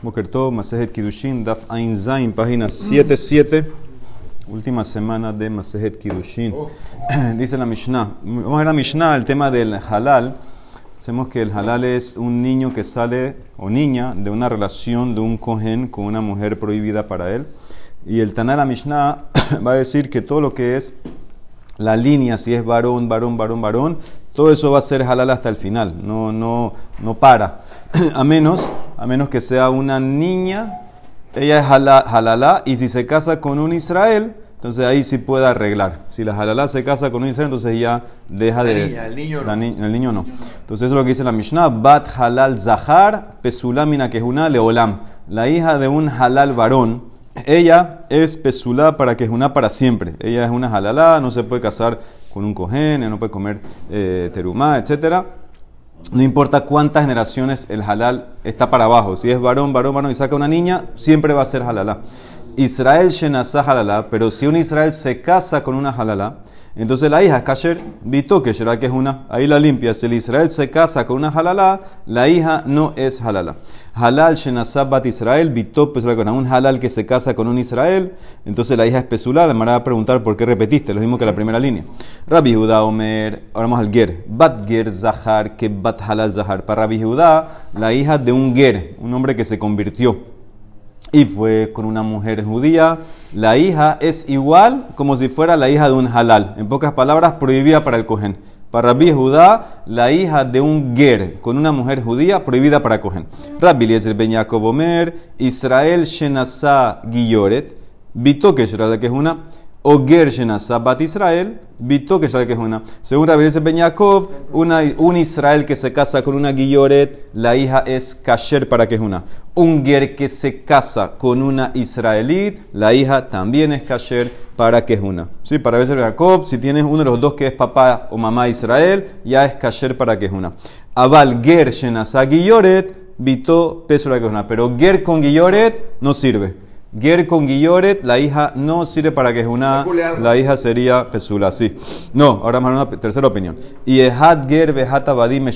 Bokerto, Masejet Kidushin, Daf Ein Zain, página 77, última semana de Masejet Kidushin. Dice la Mishnah, vamos a ver la Mishnah, el tema del halal. Sabemos que el halal es un niño que sale, o niña, de una relación de un cohen con una mujer prohibida para él. Y el Taná la Mishnah va a decir que todo lo que es la línea, si es varón, varón, varón, varón, todo eso va a ser halal hasta el final, no, no, no para. a menos, a menos que sea una niña, ella es halalá, y si se casa con un Israel, entonces ahí sí puede arreglar. Si la halalá se casa con un Israel, entonces ya deja de... Niña, el niño no. el niño no. Entonces eso es lo que dice la Mishnah. Bat halal zahar pesulamina que es una leolam. La hija de un halal varón, ella es pesulá para que es una para siempre. Ella es una halalá, no se puede casar con un cojén, no puede comer eh, terumá, etcétera no importa cuántas generaciones el halal está para abajo. Si es varón, varón, varón y saca una niña, siempre va a ser halalá. Israel shenazah halalá, pero si un Israel se casa con una halalá, entonces la hija kasher, vito que será que es una, ahí la limpia. Si el Israel se casa con una halalá, la hija no es halalá. Halal shenazah bat Israel, vito pues un halal que se casa con un Israel, entonces la hija es pesulá. La va a preguntar por qué repetiste, lo mismo que la primera línea. Rabbi Judá Omer, ahora vamos al ger. Bat ger zahar que bat halal zahar. Para Rabbi Judá, la hija de un ger, un hombre que se convirtió y fue con una mujer judía, la hija es igual como si fuera la hija de un halal. En pocas palabras, prohibida para el cohen. Para Rabbi Judá, la hija de un ger con una mujer judía, prohibida para cohen. Rabbi Eliezer ben Yaakov Omer, Israel Shenasa Guilloret, Vito que es una o Gershena Sabat Israel, Vito que sabe que es una. Según Rabbi Ben Yaakov, una, un Israel que se casa con una Guilloret, la hija es kasher para que es una. Un Ger que se casa con una israelí, la hija también es kasher para que es una. Sí, para Ben Yaakov, si tienes uno de los dos que es papá o mamá Israel, ya es kasher para que es una. Aval Ger Shenasa Guilloret, Vito peso para que es una. Pero Ger con Guilloret no sirve. Ger con Guilloret, la hija no sirve para que es una. La hija sería Pesula, sí. No, ahora más una tercera opinión. Y Ehad Ger Behat Abadim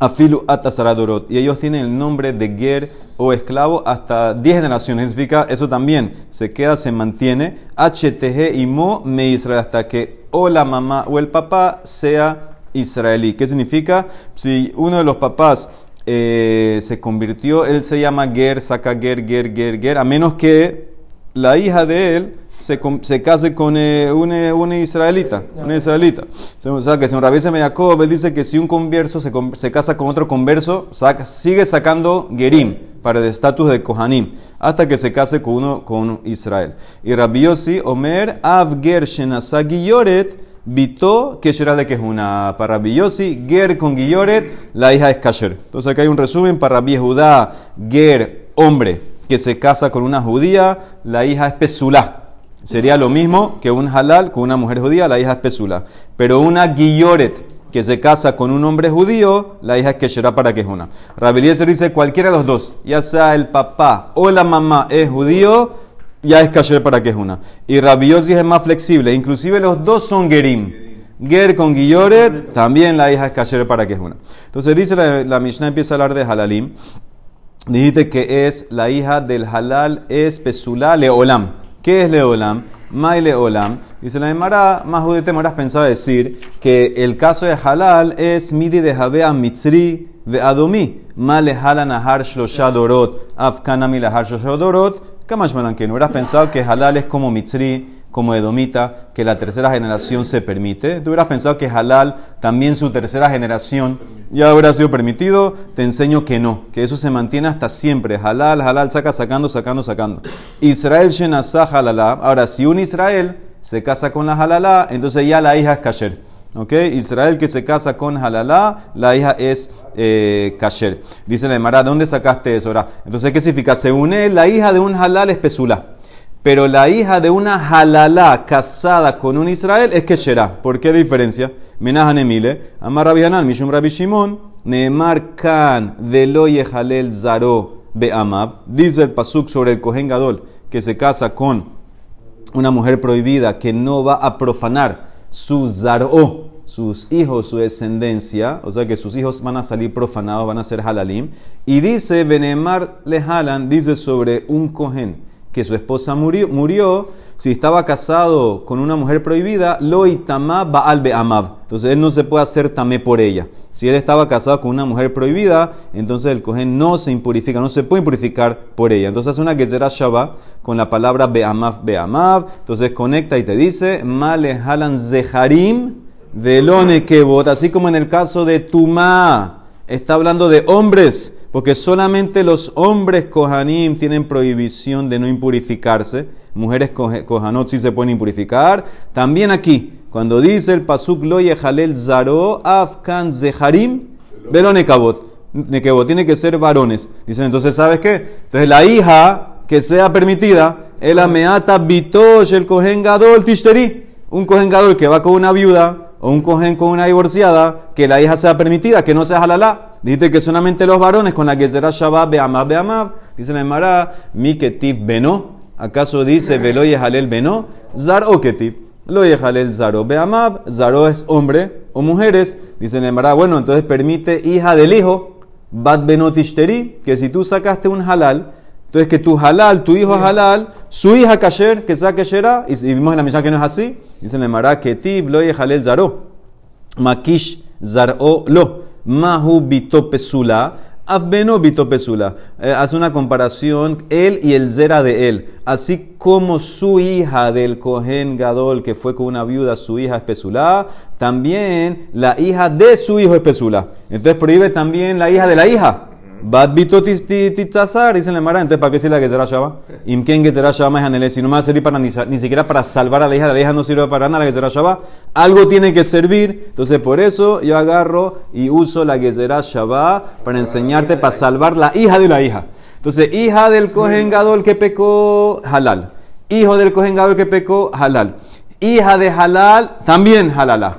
Afilu Atasaradorot. Y ellos tienen el nombre de Ger o esclavo hasta 10 generaciones. Significa, eso también se queda, se mantiene. HTG y Mo Me Israel, hasta que o la mamá o el papá sea israelí. ¿Qué significa? Si uno de los papás eh, se convirtió, él se llama Ger, saca Ger, Ger, Ger, Ger, a menos que la hija de él se, se case con eh, una, una, israelita. Una israelita. O sea, que si un Rabbi Jacob, él dice que si un converso se, se casa con otro converso, saca, sigue sacando Gerim para el estatus de Kohanim, hasta que se case con uno con Israel. Y Rabbi Yossi, Omer, Av Ger Shenasagi Yoret, Vito, que será de que es una para Ger con Guilloret, la hija es Kasher. Entonces acá hay un resumen para Judá, Ger, hombre que se casa con una judía, la hija es Pesulá. Sería lo mismo que un halal con una mujer judía, la hija es Pesulá. Pero una Guilloret que se casa con un hombre judío, la hija es Kesherá para que es una. Dice cualquiera de los dos, ya sea el papá o la mamá es judío, ya es kasher para que es una. Y Rabiosi es más flexible, inclusive los dos son gerim. Ger con Guilloret, también la hija es kasher para que es una. Entonces dice la, Mishnah, empieza a hablar de halalim. Dijiste que es la hija del halal es pesulá leolam. ¿Qué es leolam? Mai leolam. Dice la Emara, más judete me habrás pensado decir que el caso de halal es midi de Javea mitzri ve adomi. Ma le halanahar shlosha afkana mi lahar Kamash que no hubieras pensado que halal es como mitzri, como edomita, que la tercera generación se permite. Tú hubieras pensado que halal también su tercera generación ya hubiera sido permitido. Te enseño que no, que eso se mantiene hasta siempre. Halal, halal, saca, sacando, sacando, sacando. Israel shenasah halalá. Ahora, si un Israel se casa con la halalá, entonces ya la hija es kasher. ¿Ok? Israel que se casa con Halalá, la hija es eh, Kasher. Dice la Emara, ¿de dónde sacaste eso? Entonces, ¿qué significa? Se une la hija de un Halal es Pesula. Pero la hija de una Halalá casada con un Israel es Kesherá. ¿Por qué diferencia? Menajan Emile, Amar Rabbi Mishum Rabbi Shimon, Neemar Kan, Veloye Halel Zaro Be'amab. Dice el Pasuk sobre el Kohen Gadol, que se casa con una mujer prohibida que no va a profanar su zaró, sus hijos, su descendencia, o sea que sus hijos van a salir profanados, van a ser halalim. Y dice, Benemar le halan, dice sobre un cohen que su esposa murió, murió si estaba casado con una mujer prohibida, lo itama baal be'amav. Entonces él no se puede hacer tamé por ella. Si él estaba casado con una mujer prohibida, entonces el cohen no se impurifica, no se puede impurificar por ella. Entonces hace una gezerá shabá con la palabra be'amav be'amav. Entonces conecta y te dice, male halan zeharim velone kebot. Así como en el caso de Tumá, está hablando de hombres porque solamente los hombres kohanim tienen prohibición de no impurificarse. Mujeres kohanot sí se pueden impurificar. También aquí, cuando dice el pasuk lo yehalel zaro afkan zeharim velo nekabot. Nekebot tiene que ser varones. Dicen entonces, ¿sabes qué? Entonces la hija que sea permitida, el ameata bitosh el kohen gadol tishteri. Un kohen gadol que va con una viuda o un cohen con una divorciada, que la hija sea permitida, que no sea halalá. Dice que solamente los varones con la que será Shabbat Be'amab Be'amab. Dice la Emara, mi ketiv beno. ¿Acaso dice velo yehalel beno? Zar o ketiv. Lo yehalel zaro be'amab. Zaro es hombre o mujeres. Dice la Emara, bueno, entonces permite hija del hijo. Bat beno tishteri. Que si tú sacaste un halal, entonces que tu halal, tu hijo halal, su hija kasher, que saque shera. Y vimos en la misión que no es así. Dice Emara, ketiv lo yehalel zaro. Makish zaro lo. Mahu bito pesula, Avbeno bito pesula. Eh, hace una comparación él y el zera de él. Así como su hija del Cohen Gadol, que fue con una viuda, su hija es pesula, también la hija de su hijo es pesula. Entonces prohíbe también la hija de la hija. Bat bito tizazar, dice la Mara, entonces ¿para qué sirve la Gezerá Shaba? Imken Gezerá Shaba es si no me va a servir para ni, ni, siquiera para salvar a la hija, la hija no sirve para nada la Gezerá Shaba. Algo tiene que servir, entonces por eso yo agarro y uso la Gezerá Shaba para enseñarte, para salvar la hija de la hija. Entonces, hija del Kohen Gadol que pecó, halal. Hijo del Kohen Gadol que pecó, halal. Hija de halal, también halala.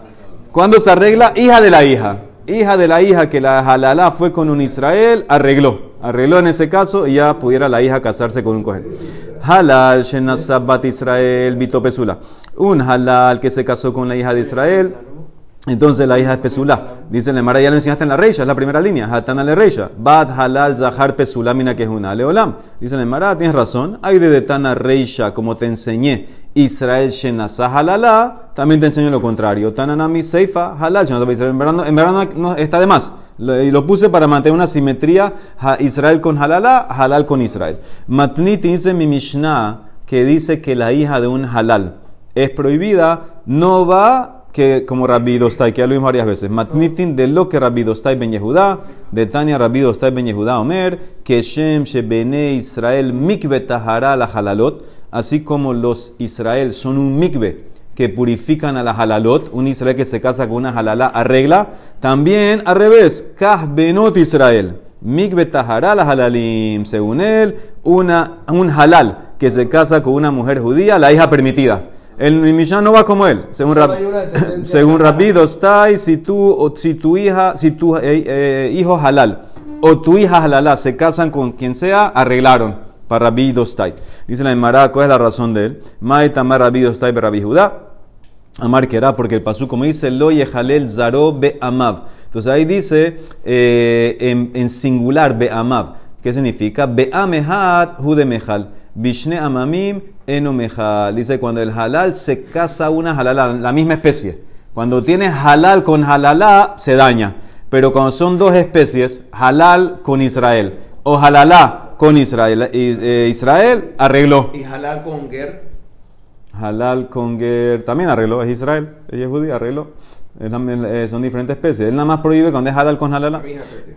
¿Cuándo se arregla? Hija de la hija hija de la hija que la halalá fue con un Israel, arregló. Arregló en ese caso y ya pudiera la hija casarse con un cohen. Halal, Shenasabat Israel, Bito Pesula. Un halal que se casó con la hija de Israel. Entonces la hija es Pesula. Dice la Mara, ya lo enseñaste en la Reisha, es la primera línea. Hatana le Reisha. Bad halal zahar Pesula mina que es una. Leolam. Dice la Mara, tienes razón. Hay de Tana Reisha, como te enseñé Israel Shenasa Halala, también te enseño lo contrario. Tananami Seifa Halal En verdad, en verdad no, está de más. Y lo puse para mantener una simetría Israel con Halala, Halal con Israel. Matnit dice mi Mishnah que dice que la hija de un Halal es prohibida, no va que como Rabbi Dostai, que ya lo vimos varias veces. Matnitin de lo que Rabbi Dostai ben Yehuda, de Tania Rabbi Dostai ben Yehuda Omer, que Shem Shebene Israel mikve tahara la halalot así como los Israel son un mikve que purifican a la halalot, un Israel que se casa con una halala arregla, también al revés, kah benot Israel, mikve tahara la halalim, según él, una, un halal que se casa con una mujer judía, la hija permitida. El Mishnah no va como él, según, rab, según Rabbi Dostai, si tú, si tu hija, si tu eh, eh, hijo halal o tu hija halala se casan con quien sea, arreglaron para Rabbi Dostai. Dice la Emara, ¿cuál es la razón de él? Maitamar Rabbi Dostai Rabbi Judá. Amar que era porque el pasú, como dice, lo yehalel zaro be amav. Entonces ahí dice eh, en, singular be amav. ¿Qué significa? Be amehat jude mejal. Bishne amamim eno mejal. Dice cuando el halal se casa una halal, la misma especie. Cuando tienes halal con halalá, se daña. Pero cuando son dos especies, halal con Israel o halalá con Israel. Eh, Israel arregló. ¿Y halal con Ger? Halal con Ger también arregló, es Israel, ella es judía, arregló. Eh, son diferentes especies. Él nada más prohíbe cuando es halal con halal.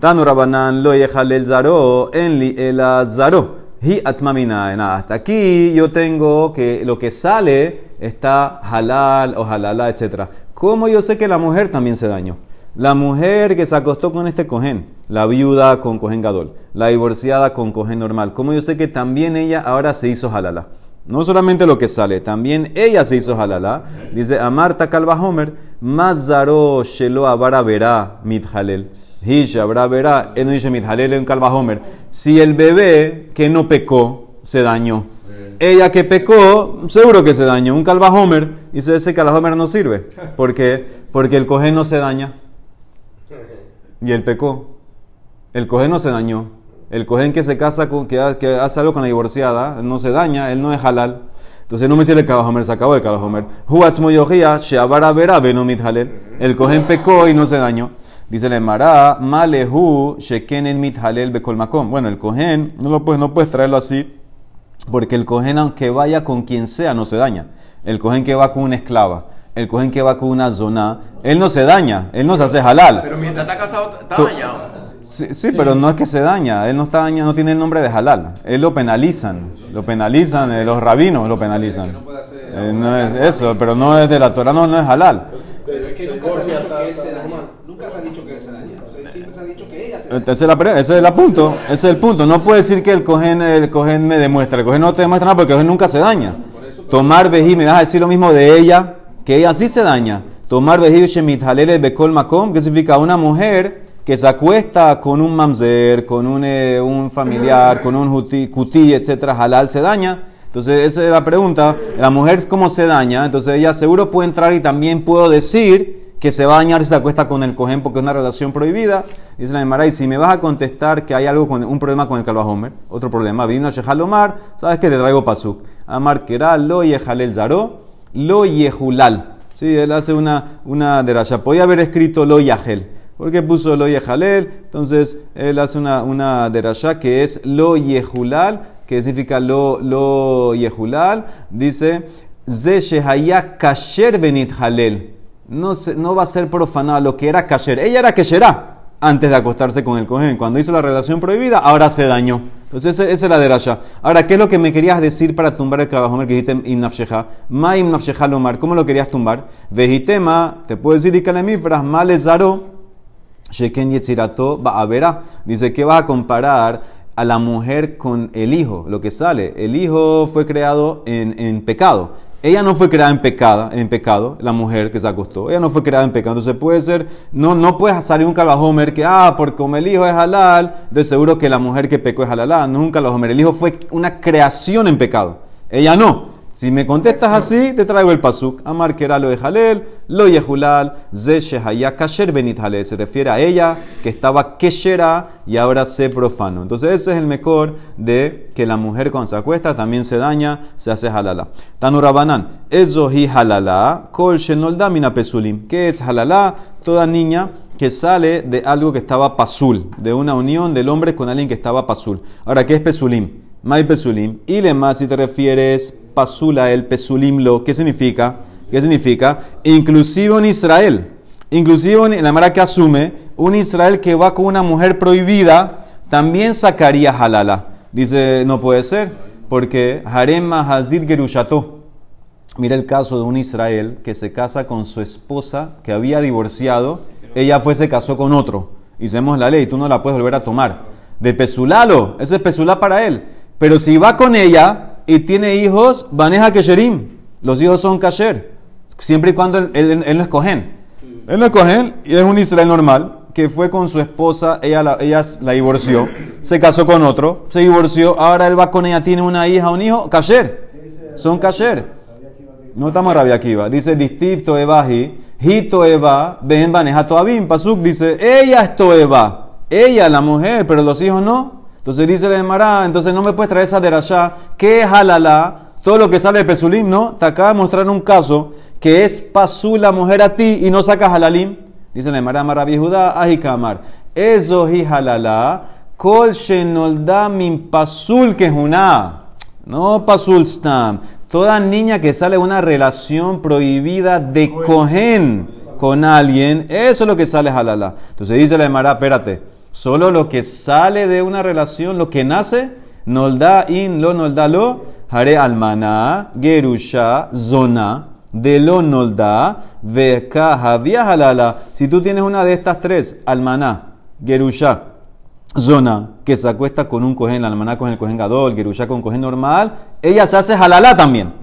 Tanu Rabanan lo halal zaro, enli el zaro. Hi atzmamina. Hasta aquí yo tengo que lo que sale está halal o halala, etc. ¿Cómo yo sé que la mujer también se dañó? La mujer que se acostó con este cohen, la viuda con cohen gadol, la divorciada con cohen normal. ¿Cómo yo sé que también ella ahora se hizo halala? No solamente lo que sale, también ella se hizo halala. Dice Amarta Calva Homer, Mazaro Shelo Abara Verá Mithalel. Hisha Abra Verá, él no dice Mithalel en Calva Homer. Si el bebé que no pecó se dañó, ella que pecó, seguro que se dañó. Un calvajomer, dice ese calvajomer no sirve. ¿Por qué? Porque el cojín no se daña. Y él pecó. El cojín no se dañó. El cojín que se casa con, que, hace algo con la divorciada, no se daña, él no es halal. Entonces no me sirve el calvajomer, se acabó el calvajomer. El cojín pecó y no se dañó. Dice la Emara, malehu shekenen mithalel bekol makom. Bueno, el cohen no lo puedes, no puedes traerlo así, porque el cohen aunque vaya con quien sea no se daña. El cohen que va con una esclava, el cohen que va con una zona, él no se daña, él no se hace halal. Pero mientras está casado, está dañado. Sí, pero no es que se daña, él no está dañado, no tiene el nombre de halal. Él lo penalizan, lo penalizan, eh, los rabinos lo penalizan. Eh, no es eso, pero no es de la Torah, no, no es halal. Pero es que nunca se ha dicho que él se daña. Nunca se ha dicho que él se daña. Siempre se ha dicho que ella se daña. Ese es, el punto. Ese es el punto. No puede decir que el cogen, el cogen me demuestra. El cogen no te demuestra nada porque el cogen nunca se daña. Tomar vejí, me vas a decir lo mismo de ella, que ella sí se daña. Tomar vejí shemit halele bekol makom, que significa una mujer que se acuesta con un mamzer, con un, eh, un familiar, con un cuti, etcétera, halal se daña. Entonces, esa es la pregunta. La mujer, ¿cómo se daña? Entonces, ella seguro puede entrar y también puedo decir que se va a dañar si se acuesta con el cohen porque es una relación prohibida. Dice la Emara, y si me vas a contestar que hay algo con un problema con el Calvajomer, otro problema, vino a Shehalomar, ¿sabes que Te traigo pasuk. Amar Kera, lo yehalel zaro, lo yehulal. Sí, él hace una, una derasha. Podía haber escrito lo yahel. ¿Por qué puso lo yehalel? Entonces, él hace una, una derasha que es lo yehulal que significa lo, lo yehulal, dice, Ze shehaya kasher benit halel. No, no va a ser profanado lo que era kasher. Ella era kasherá antes de acostarse con el cohen. Cuando hizo la relación prohibida, ahora se dañó. Entonces, esa, es la derasha. Ahora, ¿qué es lo que me querías decir para tumbar el cabajomer que dijiste? Ma lomar. ¿Cómo lo querías tumbar? Vejitema, te puedo decir, ikalemifras, male zaro, sheken yetzirato, va Dice, ¿qué vas a comparar? a la mujer con el hijo, lo que sale. El hijo fue creado en, en pecado. Ella no fue creada en, pecado, en pecado, la mujer que se acostó. Ella no fue creada en pecado. Entonces puede ser, no, no puedes salir un calvajomer que, ah, porque como el hijo es halal, de seguro que la mujer que pecó es halal. Ah, no es un calvajomer. El hijo fue una creación en pecado. Ella no. Si me contestas así, te traigo el pasuk. Amar lo de Jalel, lo yehulal, ze shehaya kasher benit. Se refiere a ella que estaba keshera y ahora se profano. Entonces ese es el mejor de que la mujer cuando se acuesta también se daña, se hace halala. Tanurabanan, hi halala, kol shenoldamina pesulim. ¿Qué es halala? Toda niña que sale de algo que estaba pasul, de una unión del hombre con alguien que estaba pasul. Ahora, ¿qué es pesulim? Mai pesulim. Y le más si te refieres pasula el pesulim lo. ¿Qué significa? ¿Qué significa? Inclusive en Israel. Inclusive en la manera que asume, un Israel que va con una mujer prohibida, también sacaría halala. Dice, no puede ser, porque harem mahazir gerushato. Mira el caso de un Israel que se casa con su esposa que había divorciado, ella fue, se casó con otro. Hicimos la ley, tú no la puedes volver a tomar. De pesulalo, ese es pesulá para él. Pero si va con ella y tiene hijos, baneja kesherim. Los hijos son kasher. Siempre y cuando él, no es cohen. Él no es cohen y es un Israel normal que fue con su esposa, ella la, ella la divorció, se casó con otro, se divorció, ahora él va con ella, tiene una hija, un hijo, kasher. Son kasher. No estamos rabia aquí, va. Dice distif toebahi, hi toeba, ben baneja toabim. Pasuk dice, ella es toeba, ella la mujer, pero los hijos no. Entonces dice la Emara, entonces no me puedes traer esa derashá, que es halala, todo lo que sale de Pesulim, ¿no? Te acaba de mostrar un caso que es pasú la mujer a ti y no sacas halalim. Dice la Emara, Marabi Judá, Ajikamar. Eso hi halala, kol shenolda min pasul kehuna. No pasul stam. Toda niña que sale de una relación prohibida de cohen con alguien, eso es lo que sale halala. Entonces dice la Emara, espérate. Solo lo que sale de una relación, lo que nace, nolda in lo nolda lo, hare almana, gerusha, zona, de lo nolda, veka, havia halala. Si tú tienes una de estas tres, almaná, gerusha, zona, que se acuesta con un cohen, almaná con el cohen gadol, gerusha con cohen normal, ella se hace halala también.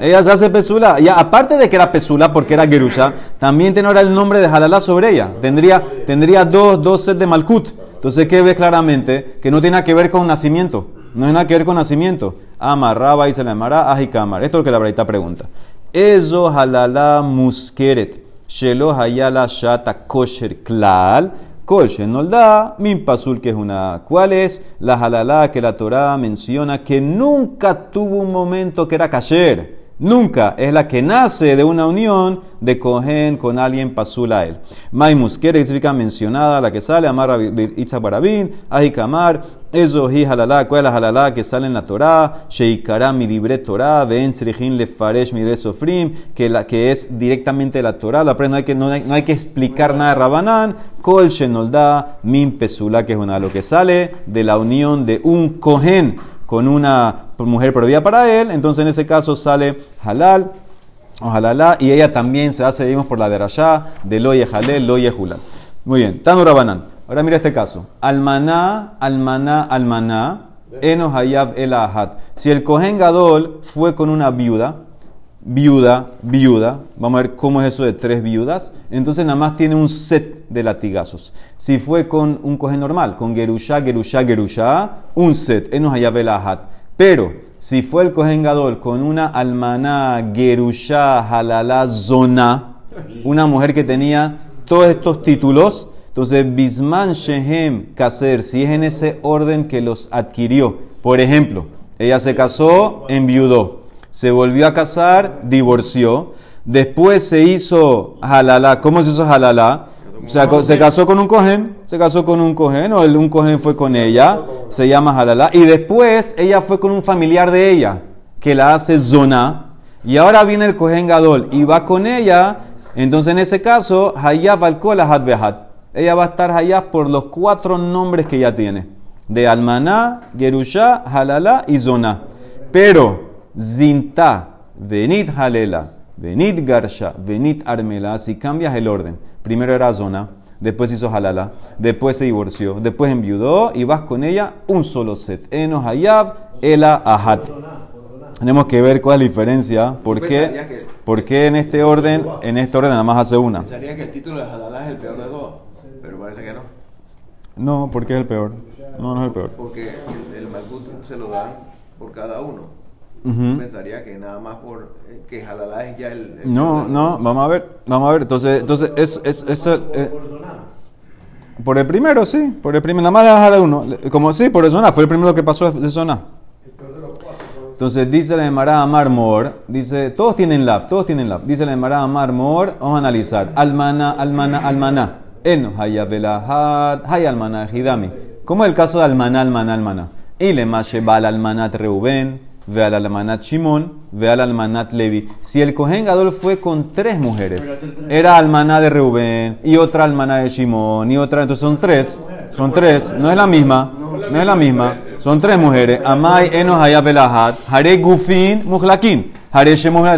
Ella se hace pesula. Ya, aparte de que era pesula porque era gerusha, también tiene ahora el nombre de halalá sobre ella. Tendría, tendría dos, dos sets de malkut. Entonces, ¿qué ves claramente? Que no tiene que ver con nacimiento. No es nada que ver con nacimiento. Amarraba y se le amará, ajikamar. Esto es lo que la Braita pregunta. Eso halala muskeret. Shelo hayala shata kosher klal. Kol da min pasul que es una. ¿Cuál es la halala que la Torah menciona que nunca tuvo un momento que era kasher? Nunca es la que nace de una unión de Cohen con alguien pasul a él. Maimus, que significa mencionada, la que sale, Amar Itza Barabin, Ahikamar, eso hi halala, ¿cuál es la que sale en la Torah? Sheikara midibre Torah, ven srijin lefaresh midre sofrim, que, la, que es directamente la Torah, la no hay que, no hay, no que explicar nada de Rabanán, kol shenolda min pesula, que es una, lo que sale de la unión de un Cohen con una mujer prohibida para él, entonces en ese caso sale halal o halalá, y ella también se hace, vimos por la de Rashá, de loye halel, loye hulal. Muy bien, Tanu Rabanán. Ahora mira este caso. Almaná, almaná, almaná, enos hayab el ahad. Si el Kohen Gadol fue con una viuda, viuda, viuda, vamos a ver cómo es eso de tres viudas, entonces nada más tiene un set de latigazos. Si fue con un coge normal, con gerusha, gerusha, gerusha, un set, enos hayab el Pero si fue el cohen gadol con una almaná, gerusha, halala, zona, una mujer que tenía todos estos títulos, entonces bisman shehem kaser, si es en ese orden que los adquirió. Por ejemplo, ella se casó, enviudó se volvió a casar, divorció, después se hizo halala. ¿Cómo se hizo halala? Se, se casó con un cohen, se casó con un cohen, o un cohen fue con ella, se llama halala. Y después ella fue con un familiar de ella, que la hace zona. Y ahora viene el cohen gadol y va con ella. Entonces en ese caso, hayab al behat. Ella va a estar hayab por los cuatro nombres que ella tiene. De almaná, gerusha, halala y zona. Pero Zinta, venit halela, venit garsha, venit armela. Si cambias el orden, primero era zona, después hizo halala, después se divorció, después enviudó y vas con ella un solo set. Enos hayab, ela ahad. Tenemos que ver cuál es la diferencia, por qué, por qué en este orden, en este orden nada más hace una. Pensaría que el título de halala es el peor de dos, pero parece que no. No, porque es el peor. No, no es el peor. Porque el, el se lo dan por cada uno. Pensaría que nada más por eh, que Jalalá es ya el, no, no, vamos a ver, vamos a ver. Entonces, entonces es, es, es eh, por el primero, sí, por el primero, nada más le dejar uno. Como sí, por el zona, fue el primero que pasó de zona. Entonces dice la Emara Marmor, dice, todos tienen lab, todos tienen lab. Dice la Emara Marmor, vamos a analizar. Almana, almana, almana. En hayabelahad, hay almana, hidami. ¿Cómo es el caso de almana, almana, almana? Y le al almanat reuben ve al almanat Shimon, ve al almanat Levi. Si el Cohen Gadol fue con tres mujeres, era almaná de Reuben y otra almaná de Shimon y otra, entonces son tres, son tres, no es la misma, no es la misma, son tres mujeres. Amai Enos Hayabelahat, Hare Gufin Muhlakin.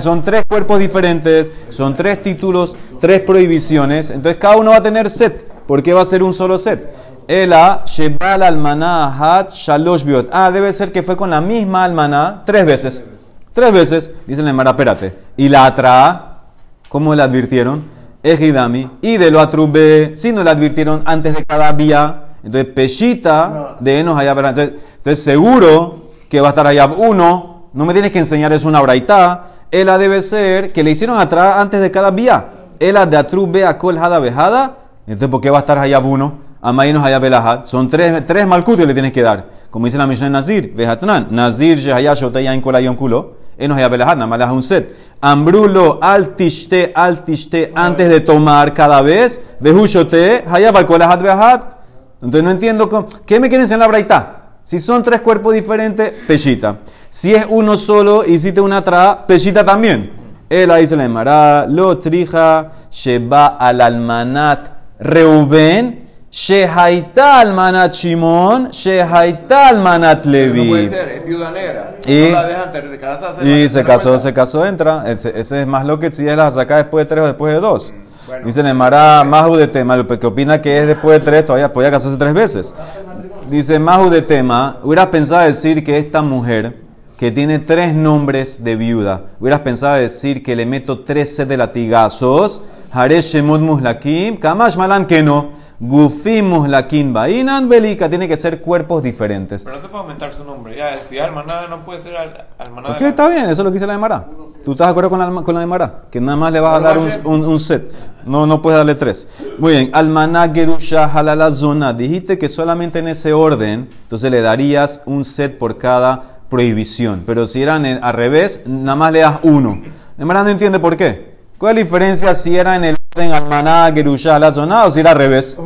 Son tres cuerpos diferentes, son tres títulos, tres prohibiciones, entonces cada uno va a tener set. ¿Por qué va a ser un solo set? Ela Shebal Almaná Hat Shalosh Biot. Ah, debe ser que fue con la misma almaná tres veces. Tres veces. Dice la Mara, espérate. Y la atra, ¿cómo le advirtieron? Ejidami. Y de lo atrube, si no le advirtieron antes de cada vía. Entonces, Peshita de Enos allá. Entonces, entonces, seguro que va a estar allá uno. No me tienes que enseñar, es una braita. Ela debe ser que le hicieron atrás antes de cada vía. Ela de atrube a kol hada bejada. Entonces, ¿por qué va a estar allá uno? Amayinos haya belahad. Son tres, tres malcutos le tienes que dar. Como dice la Mishnah Nazir. Vehatnan. Nazir shehaya shotaya en kolayón culo. Enos haya belahad. Nada más un set. Ambrulo al tishte, al tishte, antes de tomar cada vez. Vehushote, haya balkolahad behad. Entonces no entiendo. Cómo, ¿Qué me quieren enseñar la braita? Si son tres cuerpos diferentes, peshita. Si es uno solo, hiciste una tra, peshita también. Él ahí se llamará, lo trija, sheba al almanat Reuben, Shehaita almanat Shimon, Shehaita almanat Levi. No puede ser, es viuda negra. Y, no la dejan de casarse. Y se casó, se casó, entra. Ese, ese, es más lo que si es la saca después de tres o después de dos. Mm, bueno, Dice Nemara Mahu de tema, que opina que es después de tres, todavía podía casarse tres veces. Dice Mahu de tema, hubieras pensado decir que esta mujer que tiene tres nombres de viuda, hubieras pensado decir que le meto tres set de latigazos Hare Shemot Muhlakim, Kamash Malan que no. Gufim Muhlakim Bainan Belika, tiene que ser cuerpos diferentes. Pero no se puede aumentar su nombre. Ya, si almaná no puede ser al, almaná Ok, está bien, eso es lo que dice la Demara. ¿Tú estás de acuerdo con la, con la Demara? Que nada más le vas a dar un, un- un set. No, no puedes darle tres. Muy bien. Almaná, Gerusha, Halala, Zona. Dijiste que solamente en ese orden, entonces le darías un set por cada prohibición. Pero si eran al revés, nada más le das uno. Demara no entiende por qué. ¿Cuál es la diferencia si era en el orden Almaná, Gerusha, Halala, Zona o si era al revés?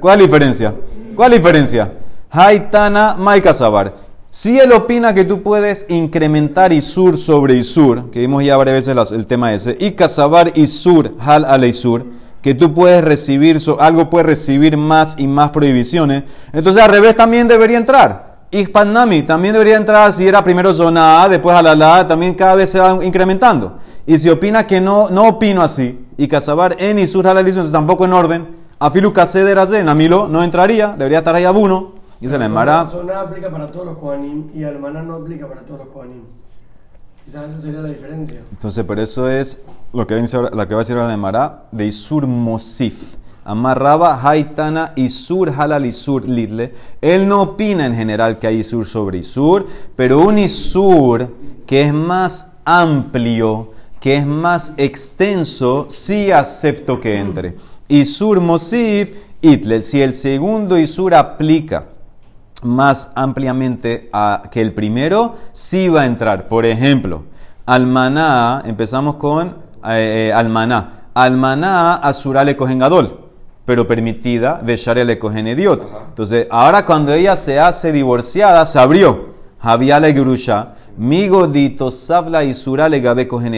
¿Cuál es la diferencia? ¿Cuál es la diferencia? Haitana, Maika Sabar. Si él opina que tú puedes incrementar Isur sobre Isur, que vimos ya varias veces el tema ese, y Kasabar Isur, Hal al Isur, que tú puedes recibir, algo puede recibir más y más prohibiciones, entonces al revés también debería entrar. Ispannami también debería entrar si era primero zona A, después Halalá, también cada vez se va incrementando. Y si opina que no, no opino así, y Kasabar en Isur, Hal al Isur, entonces tampoco en orden, Afilu Kaseder Azen, Amilo no entraría, debería estar ahí Abuno, y se le Zona- emara. Zona aplica para todos los Kohanim y Almaná no aplica para todos los Kohanim. Quizás esa sería la diferencia. Entonces, por eso es lo que, va a decir ahora de Mará, de Isur Mosif. Amarraba Haitana Isur Halal Isur Lidle. Él no opina en general que hay Isur sobre Isur, pero un Isur que es más amplio, que es más extenso, sí acepto que entre. Isur Mosif Itle. Si el segundo Isur aplica más ampliamente a- que el primero, sí va a entrar. Por ejemplo, Almaná, empezamos con eh, eh, Almaná. Almaná Asura le cogen Gadol, pero permitida Veshare le cogen. Entonces, ahora cuando ella se hace divorciada, se abrió. Javia le Grusha, Migo di Tosabla Isura le gabe cogen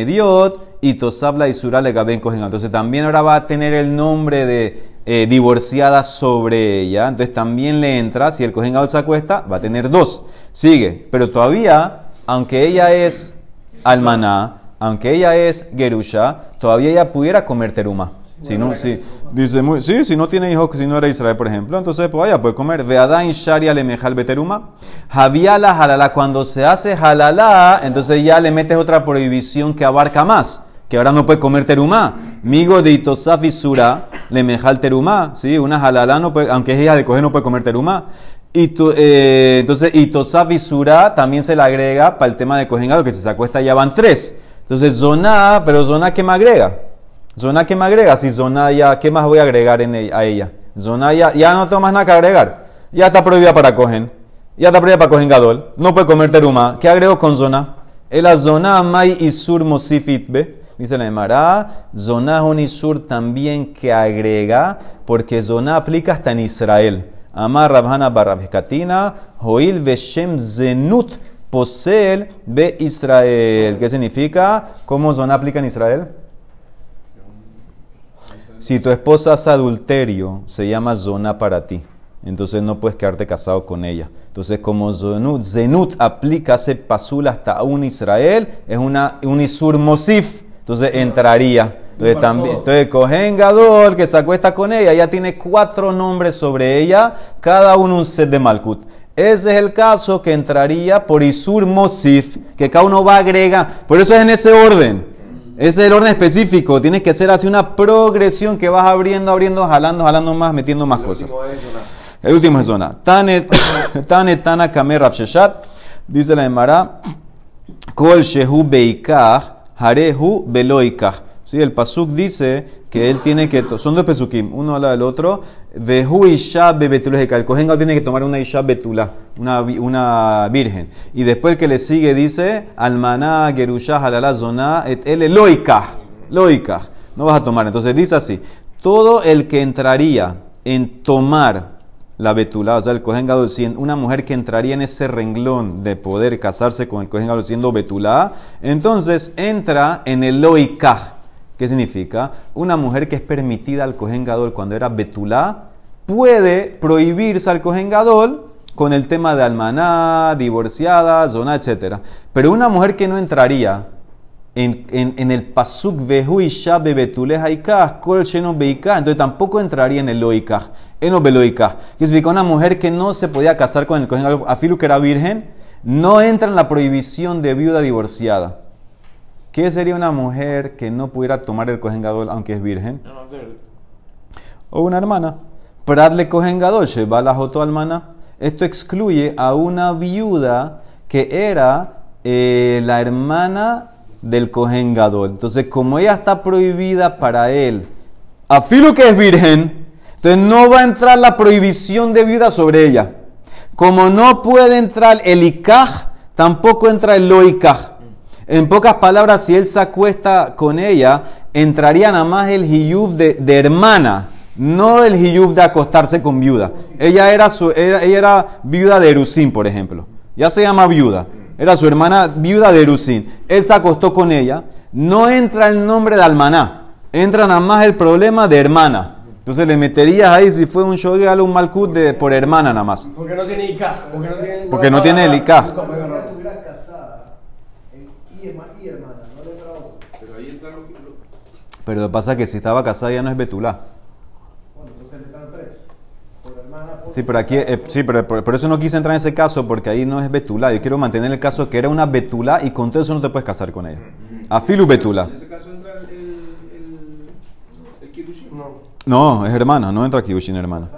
y Tosabla Isura le gabe cogen. Entonces, también ahora va a tener el nombre de eh, divorciada sobre ella. Entonces también le entra, si el gadol se acuesta, va a tener dos. Sigue, pero todavía, aunque ella es almaná, aunque ella es gerusha, todavía ella pudiera comer teruma. Si no, si, dice muy, sí, si no tiene hijos, si no era Israel, por ejemplo, entonces pues vaya, puede comer. Veadain sharia le mejal beteruma. Javiala halala, cuando se hace halala, entonces ya le metes otra prohibición que abarca más que ahora no puede comer terumá. Migo de itosaf y sura, le mejal terumá. ¿sí? Una halala, no puede, aunque es hija de coger, no puede comer terumá. Y tu- eh, entonces, itosaf y sura también se le agrega para el tema de cogen que si se acuesta ya van tres. Entonces, zona, pero zona, ¿qué me agrega? Zona, ¿qué me agrega? Si zona ya, ¿qué más voy a agregar en ella- a ella? Zona ya, ya no tengo más nada que agregar. Ya está prohibida para cogen. Ya está prohibida para cogen gadol. No puede comer terumá. ¿Qué agrego con zona? El zona mai isur mosifitbe. Dice la Emara, zona es un isur también que agrega, porque zona aplica hasta en Israel. Amar Rabhana Barabkatina, Hoil Veshem Zenut Posel Be Israel. ¿Qué significa? ¿Cómo zona aplica en Israel? Si tu esposa hace adulterio, se llama zona para ti. Entonces no puedes quedarte casado con ella. Entonces, como Zenut, Zenut aplica ese pasul hasta un Israel, es una, un Isur Mosif. Entonces entraría. Entonces, también, entonces Cohen Gadol, que se acuesta con ella, ya tiene cuatro nombres sobre ella, cada uno un set de Malkut. Ese es el caso que entraría por Isur Mosif, que cada uno va a agregar. Por eso es en ese orden. Ese es el orden específico. Tienes que hacer así una progresión que vas abriendo, abriendo, jalando, jalando más, metiendo más El cosas. último es una- El último es zona. Tanet, Tanet Tana Kamer. Dice la Emara. Kol Shehu Beikah, Harehu Beloikah. Sí, el Pasuk dice que él tiene que. Son dos Pesukim, uno habla del otro. Vehu Isha Bebetulejeka. El Kohen tiene que tomar una Isha Betula, una, vi- una virgen. Y después el que le sigue dice: Almaná, Gerusha, Halala, Zona, et ele Loikah. Loikah. No vas a tomar. Entonces dice así: todo el que entraría en tomar la betulá, o sea, el Kohen una mujer que entraría en ese renglón de poder casarse con el Kohen Gadol siendo betulá, entonces entra en el loikah. ¿Qué significa? Una mujer que es permitida al Kohen Gadol cuando era betulá, puede prohibirse al Kohen Gadol con el tema de almaná, divorciada, zona, etc. Pero una mujer que no entraría en, el pasuk vehu isha haikah, kol sheno entonces tampoco entraría en el loikah, en lo beloikah. Que significa una mujer que no se podía casar con el Kohen Gadol, afilu que era virgen, no entra en la prohibición de viuda divorciada. ¿Qué sería una mujer que no pudiera tomar el Kohen Gadol aunque es virgen? O una hermana. Pradle Kohen Gadol, Almana. Esto excluye a una viuda que era eh, la hermana del Kohen Gadol. Entonces, como ella está prohibida para él, a filo que es virgen, entonces no va a entrar la prohibición de viuda sobre ella. Como no puede entrar el ikaj, tampoco entra el lo ikaj. En pocas palabras, si él se acuesta con ella, entraría nada más el hiyub de, de hermana, no el hiyub de acostarse con viuda. Ella era, su, era- ella era viuda de Erusín, por ejemplo. Ya se llama viuda. Era su hermana viuda de Erusín. Él se acostó con ella. No entra el nombre de almaná. Entra nada más el problema de hermana. Entonces le meterías ahí, si fue un shogel, un malkut de, por hermana nada más. Porque no tiene ICAJ. Porque no tiene, Porque no tiene el. nunca puede Si agarrar. ella estuviera casada eh, y, herma- y hermana, no le entra otro. Pero ahí está lo que. lo- Pero lo que pasa es que si estaba casada ya no es betulá. Bueno, entonces entran tres. Por hermana, por Sí, pero aquí, eh, sí, pero por, por eso no quise entrar en ese caso, porque ahí no es betulá. Yo quiero mantener el caso que era una betulá y con todo eso no te puedes casar con ella. Afilu betulá. En ese caso entra el, el, el, el. No. No, es hermana, no entra Kibushin hermana.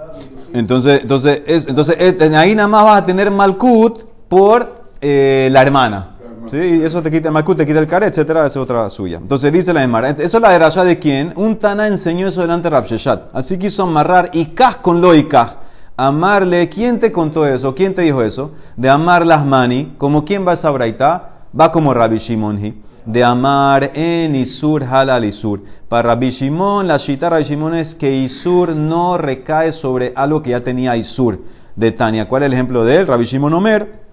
Entonces, entonces, es, entonces es- ahí nada más vas a tener Malkut por eh, la hermana. ¿Sí? Eso te quita el Malkut, te quita el caret, etcétera, es otra suya. Entonces dice la Emara, eso es la de Rasha de quién? Un Tana enseñó eso delante de Rabsheshat. Así quiso amarrar Ikaj con lo Ikaj. Amarle, ¿quién te contó eso? ¿Quién te dijo eso? De amar las mani, como quién va a esa braita, va como Rabbi Shimonji de amar en Isur halal Isur. Para Rabbi Shimon, la shita Rabbi Shimon es que Isur no recae sobre algo que ya tenía Isur. De Tania, ¿cuál es el ejemplo de él? Rabbi Shimon Omer,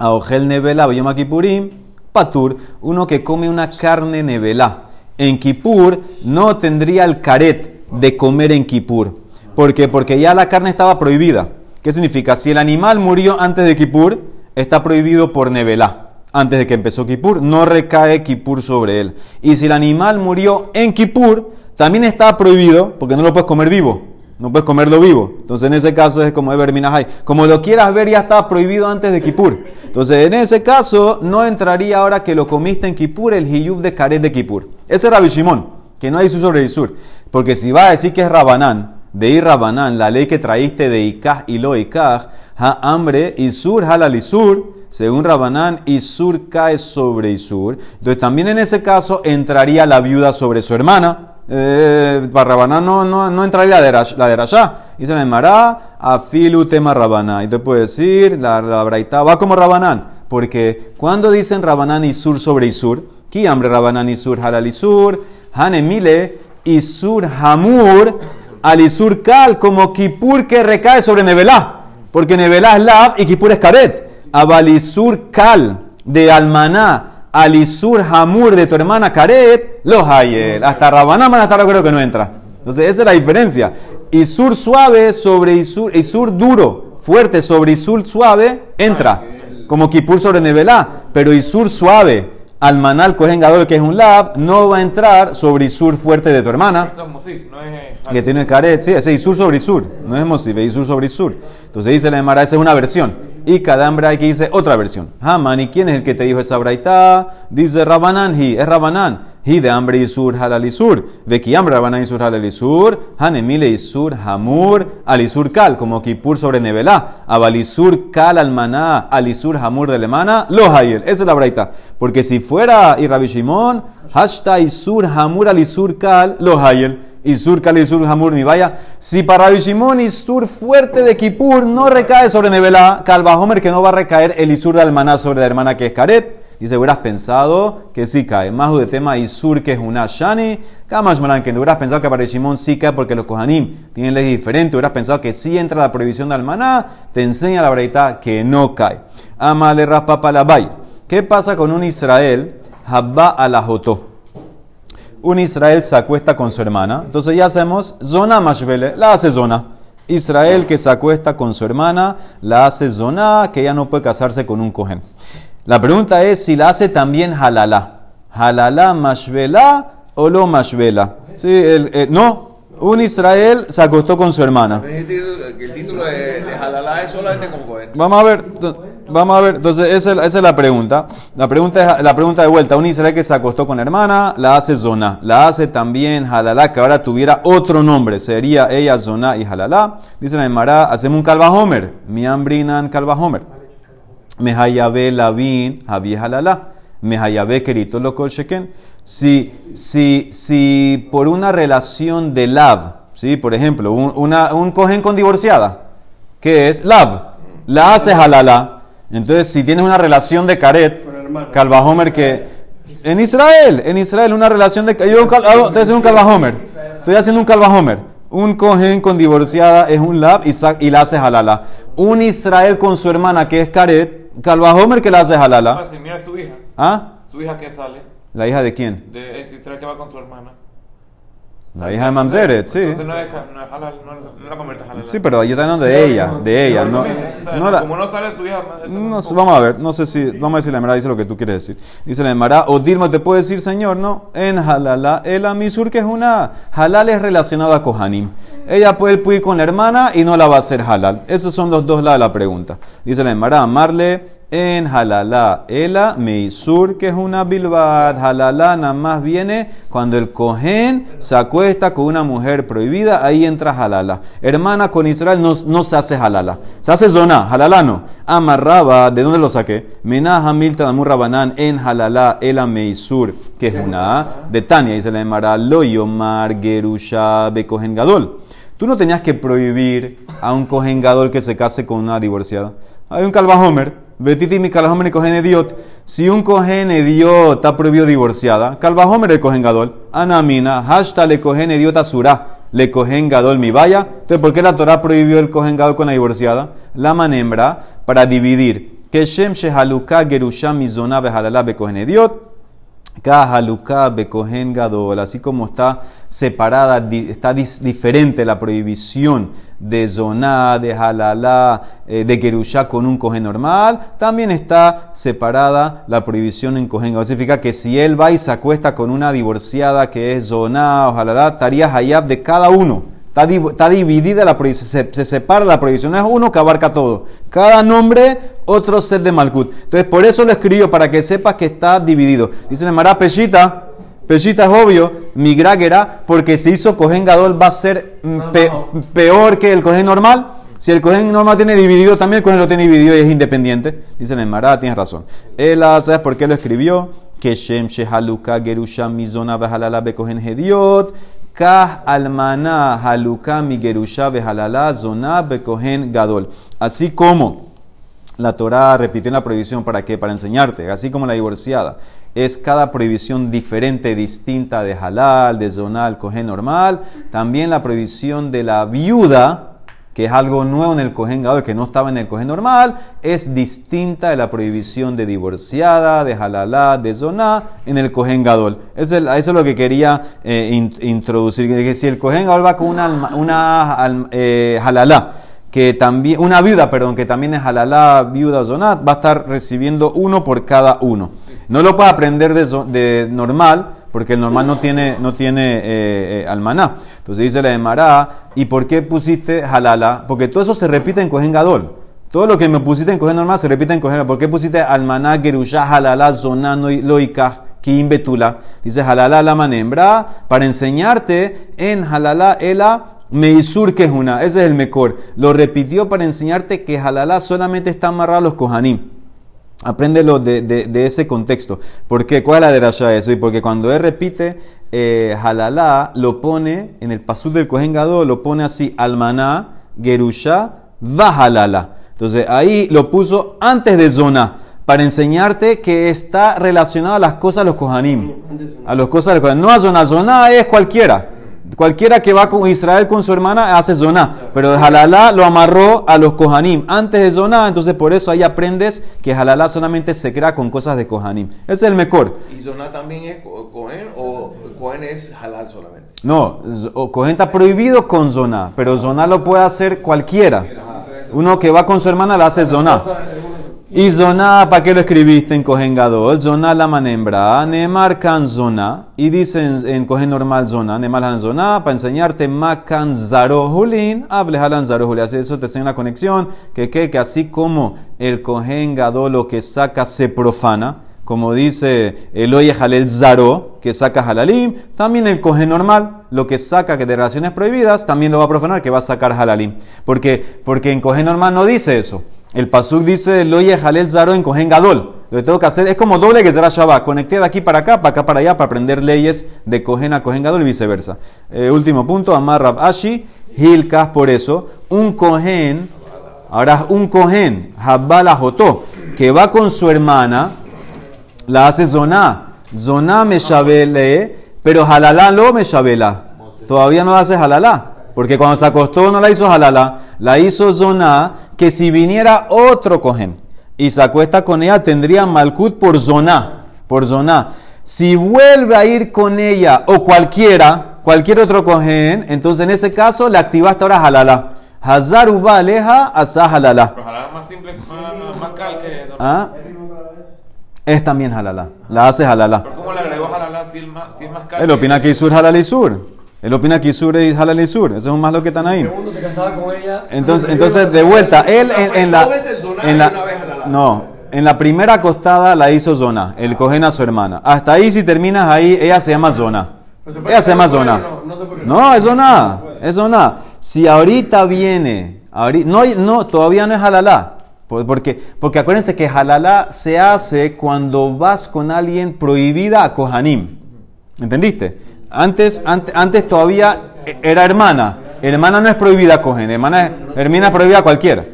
a Ojel Nevela, Bayom Kippurim, Patur, uno que come una carne Nevela. En Kippur no tendría el caret de comer en Kippur. ¿Por qué? Porque ya la carne estaba prohibida. ¿Qué significa? Si el animal murió antes de Kippur, está prohibido por Nevela antes de que empezó Kippur, no recae Kippur sobre él. Y si el animal murió en Kippur, también está prohibido porque no lo puedes comer vivo. No puedes comerlo vivo. Entonces, en ese caso es como Eber Minahai. Como lo quieras ver, ya está prohibido antes de Kippur. Entonces, en ese caso, no entraría ahora que lo comiste en Kippur el hiyub de Karet de Kippur. Ese es Rabbi Shimon, que no hay Isur sobre Isur. Porque si va a decir que es Rabanán, de ir Rabanán, la ley que traíste de Ikaj y lo Ikaj, ha hambre, Isur, halal Isur, según Rabanán, Isur cae sobre Isur. Entonces también en ese caso entraría la viuda sobre su hermana. Eh, no, no, no entraría la de, la de Rasha. Dice la afilu tema Rabanán. Y te puedo decir, la, la braita va como Rabanán. Porque cuando dicen Rabanán Isur sobre Isur, ¿qué hambre Rabanán Isur halal Isur? Hanemile Isur Hamur al Isur Kal, como Kipur que recae sobre Nevelá. Porque Nevelá es Lav y Kipur es Karet. Abalisur Kal de Almaná, Alisur Hamur de tu hermana Karet, los Hayel. Hasta Rabaná hasta creo que no entra. Entonces esa es la diferencia. Isur suave sobre Isur, Isur duro, fuerte sobre Isur suave, entra. Como Kipur sobre Nevelá. Pero Isur suave, Almanal Cohen Gadol, que es un Lav, no va a entrar sobre Isur fuerte de tu hermana Eso es Musif, no es. que tiene caret, sí, ese Isur sobre Isur, no es Mosif, es Isur sobre Isur. Entonces dice la Emara, esa es una versión. Y hay que dice otra versión. Haman, ¿y quién es el que te dijo esa braita? Dice Rabanán, hi, es Rabanán. Hi de hambre Isur halal Isur. Veki hambre Rabanán Isur halal Isur. Hanemile Isur hamur al Isur kal, como Kipur sobre Nevelá. Abal Isur kal almaná al Isur hamur de lemana, lo hayel. Esa es la braita. Porque si fuera y Rabbi Shimon, hashta Isur hamur al Isur kal, lo hayel. Isur Kal Isur Hamur vaya. Si para Rabbi Shimon Isur fuerte de Kippur no recae sobre Nevelá, Calva Homer que no va a recaer el Isur de Almaná sobre la hermana que es Karet. Dice, hubieras pensado que sí cae. Más de tema Isur que es una Shani. Kamash Maran, que hubieras pensado que para Shimon sí cae porque los Kohanim tienen ley diferente. Hubieras pensado que sí entra la prohibición de Almaná. Te enseña la breita que no cae. Amale Raspapa Labai. ¿Qué pasa con un Israel? Habba alajotó un Israel se acuesta con su hermana. Entonces ya hacemos zona mashvele, la hace zona. Israel que se acuesta con su hermana, la hace zona, que ya no puede casarse con un cohen. La pregunta es si la hace también halala. Halala mashvela o lo mashvela. Sí, el- eh, no, un Israel se acostó con su hermana. El título, que el título de, de Halalá es solamente con Cohen. Vamos a ver. Vamos a ver, entonces esa es, la pregunta. La pregunta es la pregunta de vuelta. Un Israel que se acostó con hermana, la hace zona. La hace también Halalá, que ahora tuviera otro nombre. Sería ella zona y Halalá. Dice la Emara, hacemos un calvajomer. Mi ambrinan calvajomer. Mehayabe lavin javi Halalá. Mehayabe kerito lo kol sheken. Si, si, si por una relación de lav, ¿sí? por ejemplo, un, una, un cogen con divorciada, que es lav, la hace Halalá. Entonces, si tienes una relación de caret. Calvajomer que en Israel, en Israel una relación de yo cal- hago- estoy haciendo un Calvajomer. Estoy haciendo un Calvajomer. Un cohen con divorciada es un lab y, y la hace halala. Un Israel con su hermana que es caret, Calvajomer que la hace halala. Mira su hija. ¿Ah? Su hija que sale. ¿La hija de quién? De Israel que va con su hermana. La hija de Mamzeret, sí. Entonces no es, no es halal, no, no la convierte en halal. Sí, pero yo estoy hablando de ella, de ella, no, no la- Como no sale su hija. vamos a ver, no sé si, vamos a ver si la Emara dice lo que tú quieres decir. Dice la Emara, o Dilma te puede decir, Señor, no, en halala, el amisur que es una, halal es relacionada a Kohanim. Ella puede, puede ir con la hermana y no la va a hacer halal. Esos son los dos lados de la pregunta. Dice la Emara, amarle en halala, ela meisur que es una bilbad, halala nada más viene cuando el cohen se acuesta con una mujer prohibida, ahí entra halala. Hermana con Israel no, no se hace halala, se hace zona, halala no. Amarraba, ¿de dónde lo saqué? Menah hamil tadamur rabanán en halala, ela meisur que es una de Tania, dice la Emara, lo yomar gerusha be cohen gadol. Tú no tenías que prohibir a un cohen gadol que se case con una divorciada. Hay un calvajomer, betiti mi calvajomer y cohen idiot. Si un cohen idiot está prohibido divorciada, calvajomer el cohen gadol. Anamina, hashtag le cohen idiot asura, le cohen gadol mi vaya. Entonces, ¿por qué la Torah prohibió el cohen gadol con la divorciada? La manembra para dividir. Que shem shehaluka gerusha mizona behalala be cohen idiot. Kahaluka bekohen gadol, así como está separada, está diferente la prohibición de zoná, de halalá, eh, de gerusha con un cohen normal, también está separada la prohibición en cohen. Significa que si él va y se acuesta con una divorciada que es zoná o halalá, estaría hayab de cada uno. Está, div- está dividida la prohibición, se, se separa la prohibición. No es uno que abarca todo. Cada nombre, otro set de Malkut. Entonces, por eso lo escribo, para que sepas que está dividido. Dice el Mará Peshita. Peshita es obvio, migragera, porque si hizo Cohen Gadol va a ser mm, pe- peor que el Cohen normal. Si el Cohen normal tiene dividido, también el Cohen lo tiene dividido y es independiente. Dice el Mará, tienes razón. Él, ¿sabes por qué lo escribió? Que Shem Shehaluka Gerusha Mizona Behalala Bekohen Hediot. Almaná haluka mi gerusha behalala zona bekohen gadol. Así como la Torah repitió la prohibición para qué? Para enseñarte, así como la divorciada. Es cada prohibición diferente, distinta de halal, de zonal, cohen normal. También la prohibición de la viuda, que es algo nuevo en el cohen gadol, que no estaba en el cohen normal, es distinta de la prohibición de divorciada, de halalá, de zoná, en el cohen gadol. Eso es, eso es lo que quería eh, in- introducir. Que si el cohen gadol va con una, una eh, halalá, que también, una viuda, perdón, que también es halalá, viuda o zonat, va a estar recibiendo uno por cada uno. No lo puede aprender de normal, porque el normal no tiene, no tiene eh, eh, almaná. Entonces dice la Emara, ¿y por qué pusiste halala? Porque todo eso se repite en Cohen Gadol. Todo lo que me pusiste en Cohen normal se repite en Cohen ¿Por qué pusiste almaná, gerusha, halala, zoná, loika, kim betula? Dice halala la manembra, para enseñarte en halala ela Meisur que es una, ese es el mejor. Lo repitió para enseñarte que Halalá solamente está amarrado a los Kohanim. Apréndelo de, de- de ese contexto. ¿Por qué? ¿Cuál es la derasha de eso? Y porque cuando él repite eh, Halalá, lo pone en el pasú del Kohen Gadol, lo pone así: Almaná, Gerusha, Vahalala. Entonces ahí lo puso antes de Zona, para enseñarte que está relacionado a las cosas de los Kohanim. A las cosas de los Kohanim. No a Zona, Zona es cualquiera. Cualquiera que va con Israel con su hermana hace Zoná. Pero Halalá lo amarró a los Kohanim. Antes de Zoná, entonces por eso ahí aprendes que Halalá solamente se crea con cosas de Kohanim. Ese es el mejor. ¿Y Zoná también es co- Cohen o Cohen es halal solamente? No, Cohen está prohibido con Zoná, pero Zoná lo puede hacer cualquiera. Uno que va con su hermana la hace Zoná. Y Zoná, ¿para qué lo escribiste en Cohen Gadol? Zoná la manembra, Nemar kan Zoná. Y dice en, en Cohen normal Zoná, Nemar han Zoná, para enseñarte Makan Zaro Julin, hable Halan Zaro Julin. Así eso te enseña una conexión, que, que, que así como el Cohen Gadol lo que saca se profana, como dice Eloy Halel Zaro, que saca Halalim, también el Cohen normal, lo que saca que de relaciones prohibidas, también lo va a profanar, que va a sacar Halalim. Porque, porque en Cohen normal no dice eso. El Pasuk dice Eloy Halel Zaro en Cohen Gadol. Lo que tengo que hacer es como doble que será Shabbat. Conecté de aquí para acá, para acá para allá, para aprender leyes de Cohen a Cohen Gadol y viceversa. Eh, último punto, Amar Rab Ashi, Hilkas, por eso, un Cohen, ahora un Cohen, Habbala Jotó, que va con su hermana, la hace zoná. Zoná me shabele, pero halalá lo me shabela. Todavía no la hace halalá. Porque cuando se acostó no la hizo halalá. La hizo zoná, que si viniera otro cohen y se acuesta con ella, tendría malkut por zoná. Por zoná. Si vuelve a ir con ella o cualquiera, cualquier otro cohen, entonces en ese caso le activaste ahora halalá. Hazar uba aleja asa. Pero ojalá más simple, más, más cal que eso. ¿Ah? Es también halalá. La hace halalá. ¿Pero cómo le agregó jalala si es más, si es más cal? Él opina que Isur halal Isur. Él opina que Isur es halal Isur. Eso es más lo que están ahí. segundo se casaba con ella. Entonces, entonces de vuelta, él en, en la, en la- no, en la primera acostada la hizo Zona, el cogen a su hermana. Hasta ahí, si terminas ahí, ella se llama Zona. Puede Ella se llama Zona. No, eso nada, eso nada. Si ahorita viene, ahorita, no, no, todavía no es halalá. Por- Porque, porque acuérdense que halalá se hace cuando vas con alguien prohibida a Kohanim. ¿Entendiste? Antes, antes, antes todavía era hermana. Hermana no es prohibida a Kohen, hermana, es- hermana es prohibida a cualquiera.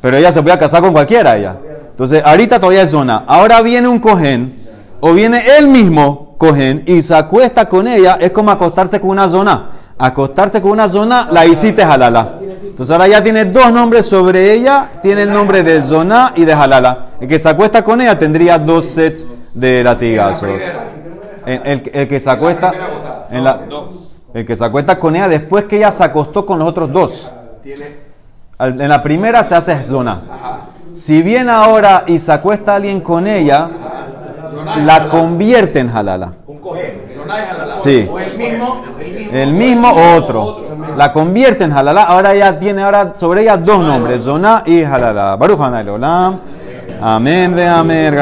Pero ella se puede casar con cualquiera ella. Entonces, ahorita todavía es zona. Ahora viene un Kohen, o viene él mismo, Kohen, y se acuesta con ella, es como acostarse con una zona. Acostarse con una zona, la hiciste halala. Entonces ahora ya tiene dos nombres sobre ella, tiene el nombre de zona y de halala. El que se acuesta con ella tendría dos sets de latigazos. El, el- el que se acuesta en la, el que se acuesta con ella después que ella se acostó con los otros dos. En la primera se hace zona. Si viene ahora y se acuesta alguien con ella, la convierte en halala. Sí. O el mismo, el mismo. O otro. La convierte en halala. Ahora ya tiene ahora sobre ella dos nombres, zona y halala. Baruch. Amén de amén.